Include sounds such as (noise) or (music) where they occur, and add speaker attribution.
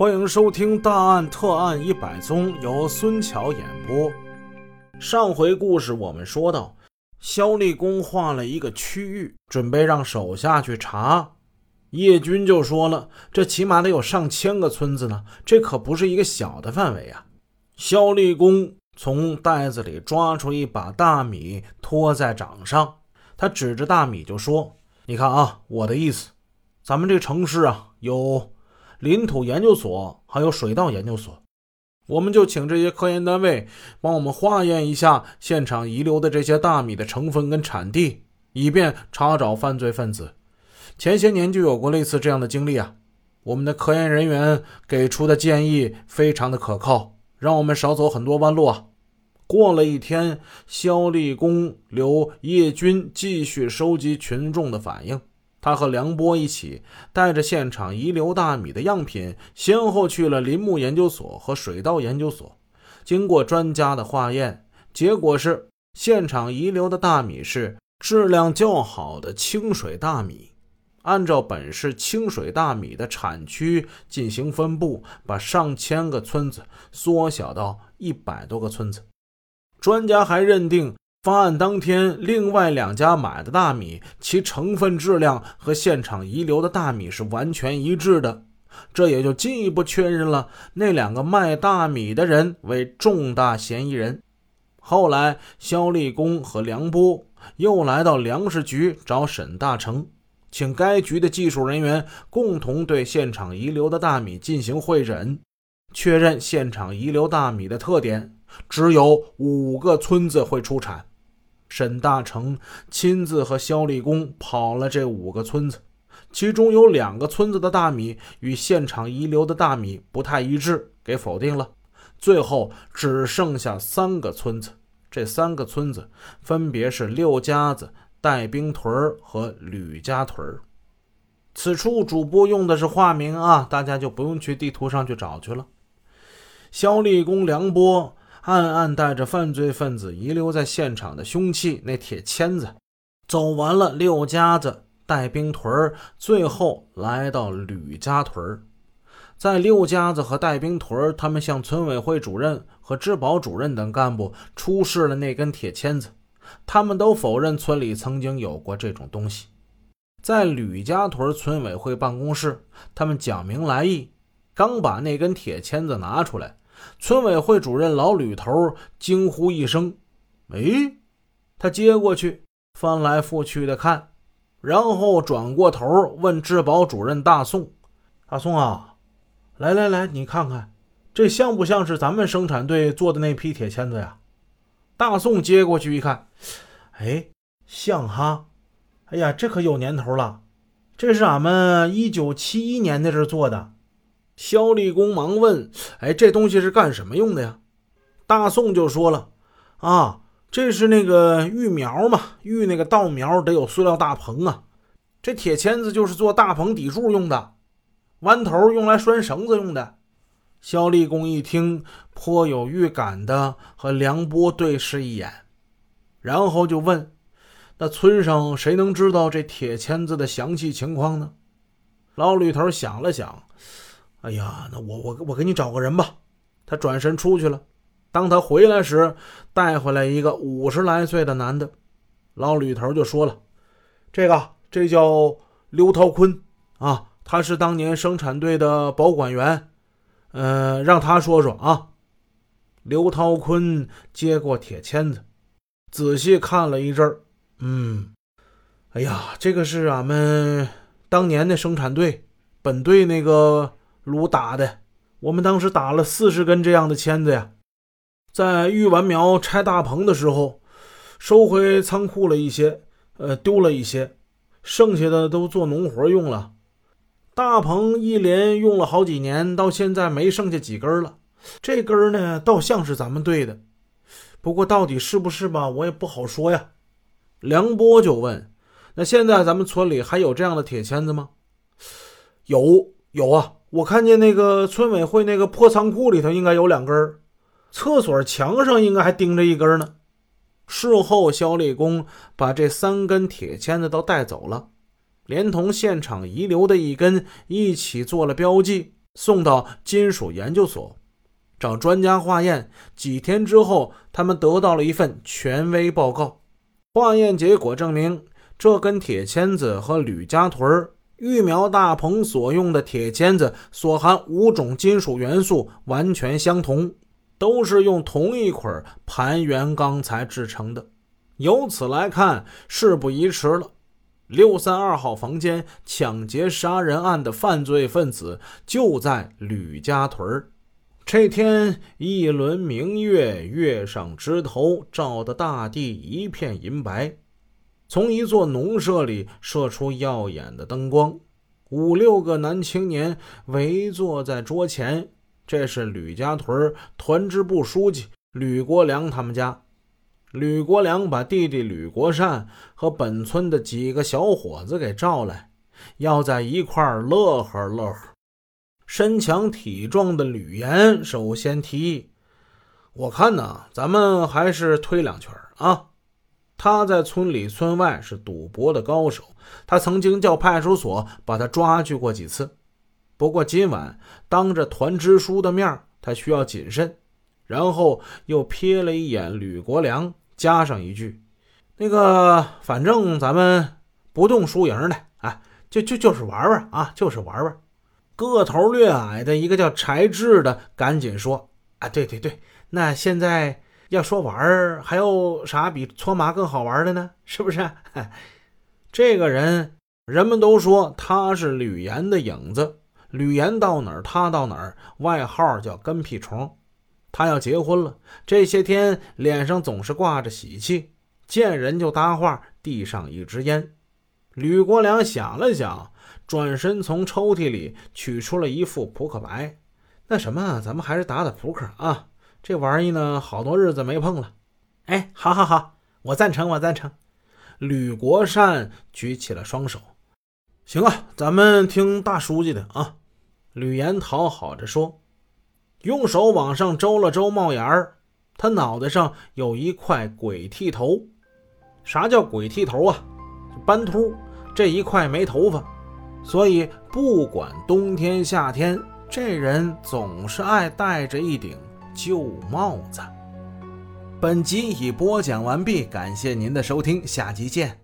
Speaker 1: 欢迎收听《大案特案一百宗》，由孙桥演播。上回故事我们说到，肖立功划了一个区域，准备让手下去查。叶军就说了：“这起码得有上千个村子呢，这可不是一个小的范围啊。”肖立功从袋子里抓出一把大米，托在掌上，他指着大米就说：“你看啊，我的意思，咱们这城市啊，有。”林土研究所还有水稻研究所，我们就请这些科研单位帮我们化验一下现场遗留的这些大米的成分跟产地，以便查找犯罪分子。前些年就有过类似这样的经历啊。我们的科研人员给出的建议非常的可靠，让我们少走很多弯路啊。过了一天，肖立功刘叶军继续收集群众的反应。他和梁波一起带着现场遗留大米的样品，先后去了林木研究所和水稻研究所。经过专家的化验，结果是现场遗留的大米是质量较好的清水大米。按照本市清水大米的产区进行分布，把上千个村子缩小到一百多个村子。专家还认定。发案当天，另外两家买的大米，其成分质量和现场遗留的大米是完全一致的，这也就进一步确认了那两个卖大米的人为重大嫌疑人。后来，肖立功和梁波又来到粮食局找沈大成，请该局的技术人员共同对现场遗留的大米进行会诊，确认现场遗留大米的特点，只有五个村子会出产。沈大成亲自和肖立功跑了这五个村子，其中有两个村子的大米与现场遗留的大米不太一致，给否定了。最后只剩下三个村子，这三个村子分别是六家子、带兵屯和吕家屯此处主播用的是化名啊，大家就不用去地图上去找去了。肖立功、梁波。暗暗带着犯罪分子遗留在现场的凶器那铁签子，走完了六家子带兵屯最后来到吕家屯在六家子和带兵屯他们向村委会主任和治保主任等干部出示了那根铁签子，他们都否认村里曾经有过这种东西。在吕家屯村委会办公室，他们讲明来意，刚把那根铁签子拿出来。村委会主任老吕头惊呼一声：“哎！”他接过去，翻来覆去的看，然后转过头问质保主任大宋：“大宋啊，来来来，你看看，这像不像是咱们生产队做的那批铁签子呀？”大宋接过去一看，哎，像哈！哎呀，这可有年头了，这是俺们一九七一年那阵做的。肖立功忙问：“哎，这东西是干什么用的呀？”大宋就说了：“啊，这是那个育苗嘛，育那个稻苗得有塑料大棚啊。这铁签子就是做大棚底柱用的，弯头用来拴绳子用的。”肖立功一听，颇有预感的和梁波对视一眼，然后就问：“那村上谁能知道这铁签子的详细情况呢？”老吕头想了想。哎呀，那我我我给你找个人吧。他转身出去了。当他回来时，带回来一个五十来岁的男的。老吕头就说了：“这个这叫刘涛坤啊，他是当年生产队的保管员。呃，让他说说啊。”刘涛坤接过铁签子，仔细看了一阵儿。嗯，哎呀，这个是俺们当年的生产队本队那个。炉打的，我们当时打了四十根这样的签子呀，在育完苗拆大棚的时候，收回仓库了一些，呃，丢了一些，剩下的都做农活用了。大棚一连用了好几年，到现在没剩下几根了。这根呢，倒像是咱们队的，不过到底是不是吧，我也不好说呀。梁波就问：“那现在咱们村里还有这样的铁签子吗？”“有，有啊。”我看见那个村委会那个破仓库里头应该有两根厕所墙上应该还钉着一根呢。事后，肖立功把这三根铁签子都带走了，连同现场遗留的一根一起做了标记，送到金属研究所，找专家化验。几天之后，他们得到了一份权威报告。化验结果证明，这根铁签子和吕家屯育苗大棚所用的铁签子所含五种金属元素完全相同，都是用同一捆盘圆钢材制成的。由此来看，事不宜迟了。六三二号房间抢劫杀人案的犯罪分子就在吕家屯这天，一轮明月跃上枝头，照得大地一片银白。从一座农舍里射出耀眼的灯光，五六个男青年围坐在桌前。这是吕家屯团支部书记吕国良他们家。吕国良把弟弟吕国善和本村的几个小伙子给召来，要在一块儿乐呵乐呵。身强体壮的吕岩首先提议：“我看呢，咱们还是推两圈啊。”他在村里村外是赌博的高手，他曾经叫派出所把他抓去过几次。不过今晚当着团支书的面，他需要谨慎。然后又瞥了一眼吕国良。加上一句：“那个，反正咱们不动输赢的，啊，就就就是玩玩啊，就是玩玩。”个头略矮的一个叫柴志的赶紧说：“啊，对对对，那现在要说玩儿，还有啥比搓麻更好玩的呢？是不是？” (laughs) 这个人，人们都说他是吕岩的影子，吕岩到哪儿他到哪儿，外号叫跟屁虫。他要结婚了，这些天脸上总是挂着喜气，见人就搭话，递上一支烟。吕国良想了想，转身从抽屉里取出了一副扑克牌。那什么，咱们还是打打扑克啊！这玩意呢，好多日子没碰了。哎，好好好，我赞成，我赞成。吕国善举起了双手。行啊，咱们听大书记的啊。吕岩讨好着说。用手往上周了周帽檐儿，他脑袋上有一块鬼剃头。啥叫鬼剃头啊？斑秃，这一块没头发，所以不管冬天夏天，这人总是爱戴着一顶旧帽子。本集已播讲完毕，感谢您的收听，下集见。